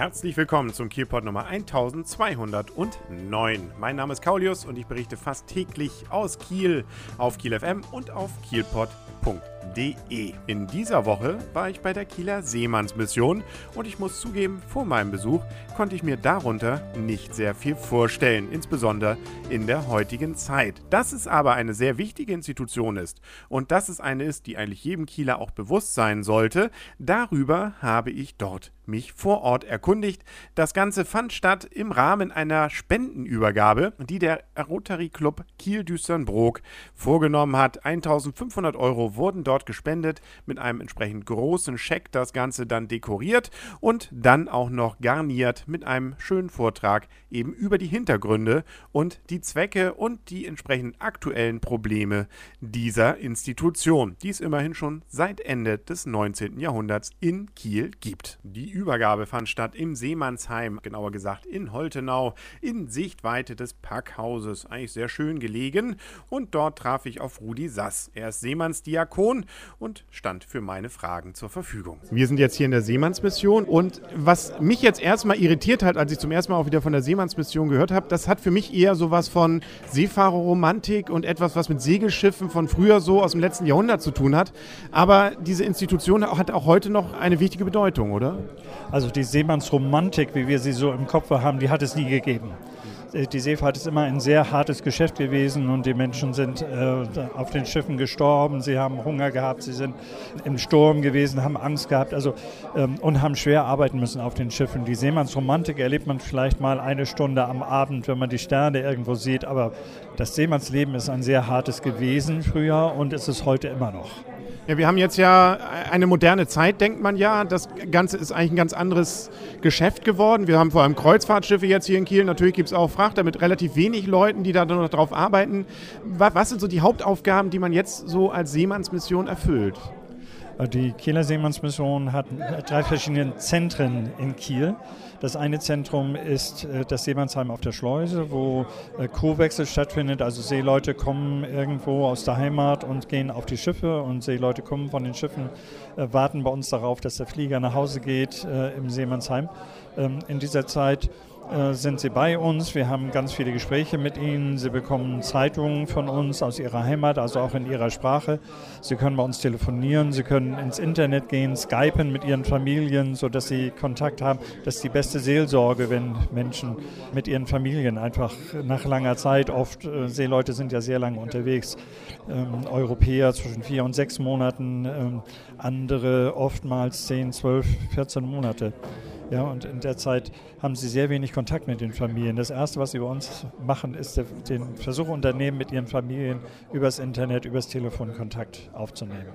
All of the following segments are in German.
Herzlich willkommen zum Kielpot Nummer 1209. Mein Name ist Kaulius und ich berichte fast täglich aus Kiel auf Kiel FM und auf kielpot.de. In dieser Woche war ich bei der Kieler Seemannsmission und ich muss zugeben, vor meinem Besuch konnte ich mir darunter nicht sehr viel vorstellen, insbesondere in der heutigen Zeit. Dass es aber eine sehr wichtige Institution ist und dass es eine ist, die eigentlich jedem Kieler auch bewusst sein sollte, darüber habe ich dort mich vor Ort erkundigt. Das Ganze fand statt im Rahmen einer Spendenübergabe, die der Rotary Club Kiel-Düsternbrook vorgenommen hat. 1500 Euro wurden dort gespendet, mit einem entsprechend großen Scheck das Ganze dann dekoriert und dann auch noch garniert mit einem schönen Vortrag eben über die Hintergründe und die Zwecke und die entsprechend aktuellen Probleme dieser Institution, die es immerhin schon seit Ende des 19. Jahrhunderts in Kiel gibt. Die Übergabe fand statt im Seemannsheim, genauer gesagt in Holtenau, in Sichtweite des Packhauses. Eigentlich sehr schön gelegen. Und dort traf ich auf Rudi Sass. Er ist Seemannsdiakon und stand für meine Fragen zur Verfügung. Wir sind jetzt hier in der Seemannsmission und was mich jetzt erstmal irritiert hat, als ich zum ersten Mal auch wieder von der Seemannsmission gehört habe, das hat für mich eher sowas von Seefahrerromantik und etwas, was mit Segelschiffen von früher so aus dem letzten Jahrhundert zu tun hat. Aber diese Institution hat auch heute noch eine wichtige Bedeutung, oder? Also die Seemannsromantik, wie wir sie so im Kopf haben, die hat es nie gegeben. Äh, die Seefahrt ist immer ein sehr hartes Geschäft gewesen und die Menschen sind äh, auf den Schiffen gestorben, sie haben Hunger gehabt, sie sind im Sturm gewesen, haben Angst gehabt also, ähm, und haben schwer arbeiten müssen auf den Schiffen. Die Seemannsromantik erlebt man vielleicht mal eine Stunde am Abend, wenn man die Sterne irgendwo sieht, aber das Seemannsleben ist ein sehr hartes gewesen früher und ist es heute immer noch. Ja, wir haben jetzt ja eine moderne Zeit, denkt man ja. Das Ganze ist eigentlich ein ganz anderes Geschäft geworden. Wir haben vor allem Kreuzfahrtschiffe jetzt hier in Kiel. Natürlich gibt es auch Frachter mit relativ wenig Leuten, die da noch drauf arbeiten. Was sind so die Hauptaufgaben, die man jetzt so als Seemannsmission erfüllt? Die Kieler Seemannsmission hat drei verschiedene Zentren in Kiel. Das eine Zentrum ist äh, das Seemannsheim auf der Schleuse, wo äh, Crewwechsel stattfindet. Also Seeleute kommen irgendwo aus der Heimat und gehen auf die Schiffe und Seeleute kommen von den Schiffen, äh, warten bei uns darauf, dass der Flieger nach Hause geht im Seemannsheim. Ähm, in dieser Zeit äh, sind sie bei uns. Wir haben ganz viele Gespräche mit ihnen. Sie bekommen Zeitungen von uns aus ihrer Heimat, also auch in ihrer Sprache. Sie können bei uns telefonieren, sie können ins Internet gehen, skypen mit ihren Familien, sodass sie Kontakt haben. Das ist die beste Seelsorge, wenn Menschen mit ihren Familien einfach nach langer Zeit, oft äh, Seeleute sind ja sehr lange unterwegs, ähm, Europäer zwischen vier und sechs Monaten, ähm, andere oftmals zehn, zwölf, 14 Monate. Ja, und in der Zeit haben sie sehr wenig Kontakt mit den Familien. Das Erste, was sie bei uns machen, ist den Versuch unternehmen, mit ihren Familien übers Internet, übers Telefon Kontakt aufzunehmen.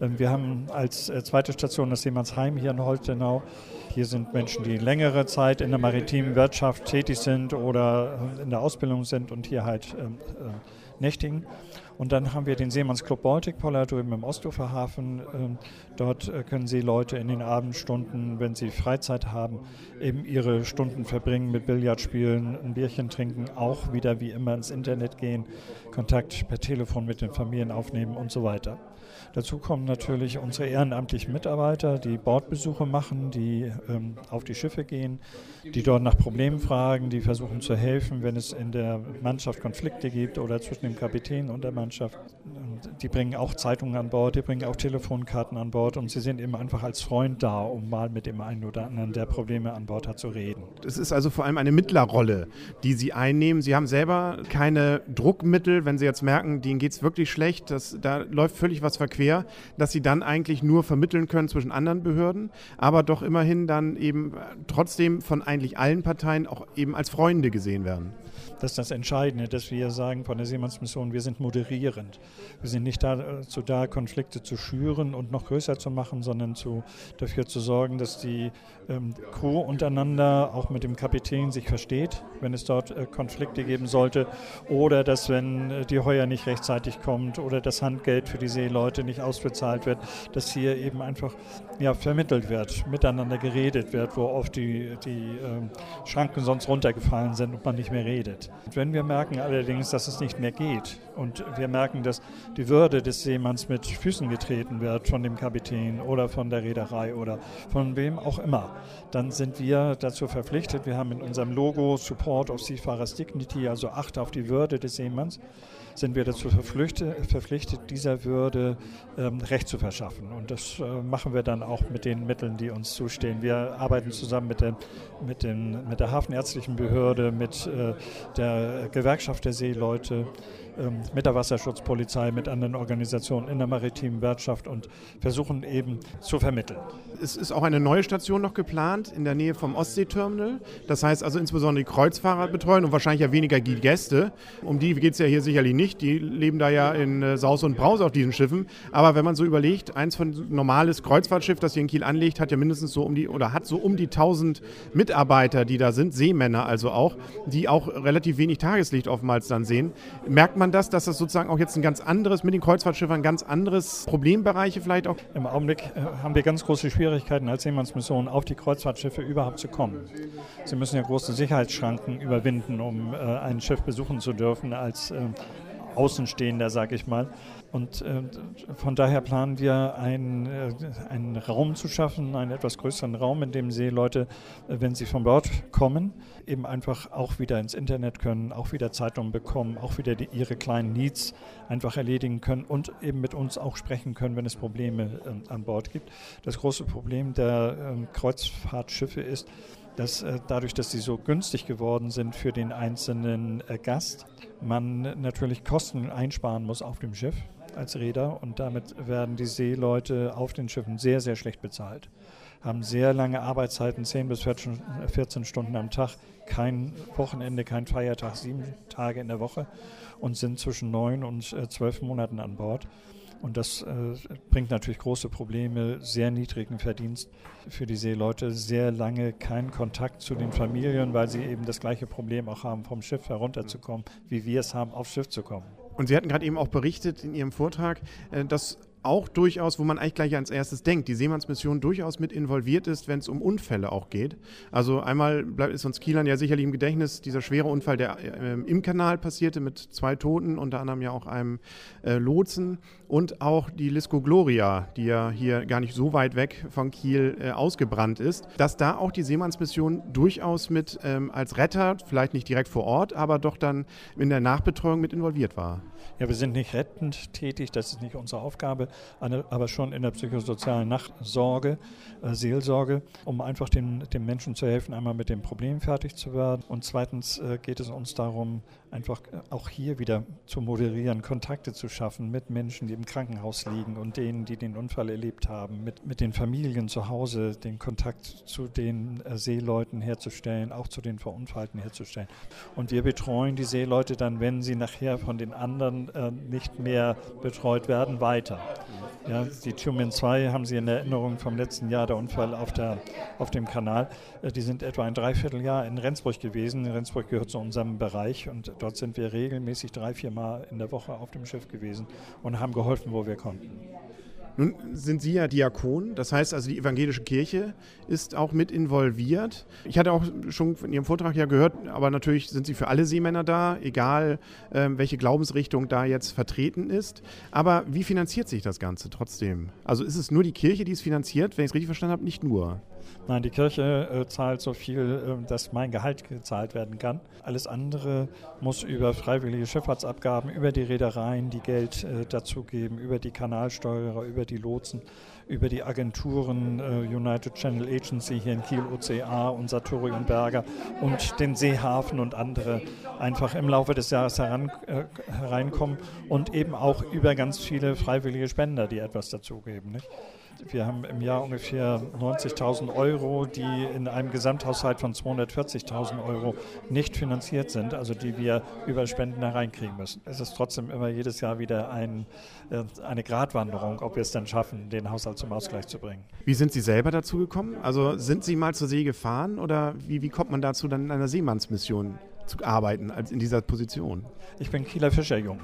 Ähm, wir haben als äh, zweite Station das Seemannsheim hier in Holtenau. Hier sind Menschen, die längere Zeit in der maritimen Wirtschaft tätig sind oder in der Ausbildung sind und hier halt ähm, äh, nächtigen. Und dann haben wir den Seemannsclub Baltic Poller drüben im Ostufer Hafen. Ähm, dort äh, können Sie Leute in den Abendstunden, wenn sie Freizeit haben, eben ihre Stunden verbringen mit Billardspielen, ein Bierchen trinken, auch wieder wie immer ins Internet gehen, Kontakt per Telefon mit den Familien aufnehmen und so weiter. Dazu kommen natürlich unsere ehrenamtlichen Mitarbeiter, die Bordbesuche machen, die ähm, auf die Schiffe gehen, die dort nach Problemen fragen, die versuchen zu helfen, wenn es in der Mannschaft Konflikte gibt oder zwischen dem Kapitän und der Mannschaft. Die bringen auch Zeitungen an Bord, die bringen auch Telefonkarten an Bord und sie sind eben einfach als Freund da, um mal mit dem einen oder anderen, der Probleme an Bord hat, zu reden. Es ist also vor allem eine Mittlerrolle, die Sie einnehmen. Sie haben selber keine Druckmittel, wenn Sie jetzt merken, denen geht es wirklich schlecht, das, da läuft völlig was quer, dass sie dann eigentlich nur vermitteln können zwischen anderen Behörden, aber doch immerhin dann eben trotzdem von eigentlich allen Parteien auch eben als Freunde gesehen werden. Das ist das Entscheidende, dass wir sagen von der Seemannsmission, wir sind moderierend. Wir sind nicht dazu da, Konflikte zu schüren und noch größer zu machen, sondern zu, dafür zu sorgen, dass die ähm, Crew untereinander auch mit dem Kapitän sich versteht, wenn es dort äh, Konflikte geben sollte oder dass wenn äh, die Heuer nicht rechtzeitig kommt oder das Handgeld für die Seeleute Seeleute nicht ausbezahlt wird, dass hier eben einfach ja, vermittelt wird, miteinander geredet wird, wo oft die, die äh, Schranken sonst runtergefallen sind und man nicht mehr redet. Wenn wir merken allerdings, dass es nicht mehr geht und wir merken, dass die Würde des Seemanns mit Füßen getreten wird von dem Kapitän oder von der Reederei oder von wem auch immer, dann sind wir dazu verpflichtet. Wir haben in unserem Logo Support of Seafarers Dignity, also Acht auf die Würde des Seemanns sind wir dazu verpflichtet, dieser Würde ähm, Recht zu verschaffen. Und das äh, machen wir dann auch mit den Mitteln, die uns zustehen. Wir arbeiten zusammen mit, den, mit, den, mit der Hafenärztlichen Behörde, mit äh, der Gewerkschaft der Seeleute, mit der Wasserschutzpolizei, mit anderen Organisationen in der maritimen Wirtschaft und versuchen eben zu vermitteln. Es ist auch eine neue Station noch geplant in der Nähe vom Ostseeterminal. Das heißt also insbesondere die Kreuzfahrer betreuen und wahrscheinlich ja weniger die Gäste. Um die geht es ja hier sicherlich nicht. Die leben da ja in äh, Saus und Braus auf diesen Schiffen. Aber wenn man so überlegt, eins von normales Kreuzfahrtschiff, das hier in Kiel anlegt, hat ja mindestens so um die oder hat so um die 1000 Mitarbeiter, die da sind, Seemänner also auch, die auch relativ wenig Tageslicht oftmals dann sehen. Merkt man man das, dass das sozusagen auch jetzt ein ganz anderes, mit den Kreuzfahrtschiffern ein ganz anderes Problembereiche vielleicht auch? Im Augenblick äh, haben wir ganz große Schwierigkeiten als Seemannsmission auf die Kreuzfahrtschiffe überhaupt zu kommen. Sie müssen ja große Sicherheitsschranken überwinden, um äh, ein Schiff besuchen zu dürfen als äh, Außenstehender, sage ich mal. Und äh, von daher planen wir, ein, äh, einen Raum zu schaffen, einen etwas größeren Raum, in dem Seeleute, äh, wenn sie von Bord kommen, eben einfach auch wieder ins Internet können, auch wieder Zeitungen bekommen, auch wieder die, ihre kleinen Needs einfach erledigen können und eben mit uns auch sprechen können, wenn es Probleme äh, an Bord gibt. Das große Problem der ähm, Kreuzfahrtschiffe ist, dass äh, dadurch, dass sie so günstig geworden sind für den einzelnen äh, Gast, man natürlich Kosten einsparen muss auf dem Schiff als Räder und damit werden die Seeleute auf den Schiffen sehr, sehr schlecht bezahlt. Haben sehr lange Arbeitszeiten, 10 bis 14 Stunden am Tag, kein Wochenende, kein Feiertag, sieben Tage in der Woche und sind zwischen neun und äh, zwölf Monaten an Bord. Und das äh, bringt natürlich große Probleme, sehr niedrigen Verdienst für die Seeleute, sehr lange keinen Kontakt zu den Familien, weil sie eben das gleiche Problem auch haben, vom Schiff herunterzukommen, wie wir es haben, aufs Schiff zu kommen. Und Sie hatten gerade eben auch berichtet in Ihrem Vortrag, äh, dass auch durchaus, wo man eigentlich gleich als erstes denkt, die Seemannsmission durchaus mit involviert ist, wenn es um Unfälle auch geht. Also einmal bleibt, ist uns Kielern ja sicherlich im Gedächtnis dieser schwere Unfall, der äh, im Kanal passierte mit zwei Toten, unter anderem ja auch einem äh, Lotsen und auch die Lisco Gloria, die ja hier gar nicht so weit weg von Kiel äh, ausgebrannt ist, dass da auch die Seemannsmission durchaus mit ähm, als Retter, vielleicht nicht direkt vor Ort, aber doch dann in der Nachbetreuung mit involviert war. Ja, wir sind nicht rettend tätig, das ist nicht unsere Aufgabe, aber schon in der psychosozialen Nachsorge, äh, Seelsorge, um einfach den, den Menschen zu helfen, einmal mit dem Problem fertig zu werden. Und zweitens äh, geht es uns darum, einfach äh, auch hier wieder zu moderieren, Kontakte zu schaffen mit Menschen, die im Krankenhaus liegen und denen, die den Unfall erlebt haben, mit, mit den Familien zu Hause, den Kontakt zu den Seeleuten herzustellen, auch zu den Verunfallten herzustellen. Und wir betreuen die Seeleute dann, wenn sie nachher von den anderen äh, nicht mehr betreut werden, weiter. Ja, die Tumen 2 haben Sie in Erinnerung vom letzten Jahr, der Unfall auf, der, auf dem Kanal. Äh, die sind etwa ein Dreivierteljahr in Rendsburg gewesen. Rendsburg gehört zu unserem Bereich und dort sind wir regelmäßig drei, vier Mal in der Woche auf dem Schiff gewesen und haben geholfen, wo wir konnten. Nun sind Sie ja Diakon, das heißt also die evangelische Kirche ist auch mit involviert. Ich hatte auch schon in Ihrem Vortrag ja gehört, aber natürlich sind Sie für alle Seemänner da, egal ähm, welche Glaubensrichtung da jetzt vertreten ist. Aber wie finanziert sich das Ganze trotzdem? Also ist es nur die Kirche, die es finanziert, wenn ich es richtig verstanden habe, nicht nur? Nein, die Kirche äh, zahlt so viel, äh, dass mein Gehalt gezahlt werden kann. Alles andere muss über freiwillige Schifffahrtsabgaben, über die Reedereien, die Geld äh, dazugeben, über die Kanalsteuerer, über die Lotsen, über die Agenturen äh, United Channel Agency hier in Kiel, OCA und Sartori und Berger und den Seehafen und andere einfach im Laufe des Jahres heran, äh, hereinkommen und eben auch über ganz viele freiwillige Spender, die etwas dazugeben. Nicht? Wir haben im Jahr ungefähr 90.000 Euro, die in einem Gesamthaushalt von 240.000 Euro nicht finanziert sind, also die wir über Spenden hereinkriegen müssen. Es ist trotzdem immer jedes Jahr wieder ein, äh, eine Gratwanderung, ob wir es dann schaffen, den Haushalt zum Ausgleich zu bringen. Wie sind Sie selber dazu gekommen? Also sind Sie mal zur See gefahren oder wie, wie kommt man dazu, dann in einer Seemannsmission zu arbeiten als in dieser Position? Ich bin Kieler Fischerjung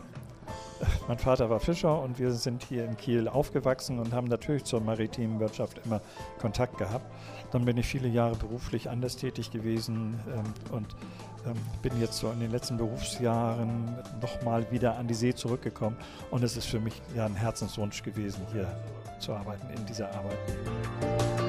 mein Vater war Fischer und wir sind hier in Kiel aufgewachsen und haben natürlich zur maritimen Wirtschaft immer Kontakt gehabt. Dann bin ich viele Jahre beruflich anders tätig gewesen ähm, und ähm, bin jetzt so in den letzten Berufsjahren nochmal wieder an die See zurückgekommen. Und es ist für mich ja ein Herzenswunsch gewesen, hier zu arbeiten in dieser Arbeit.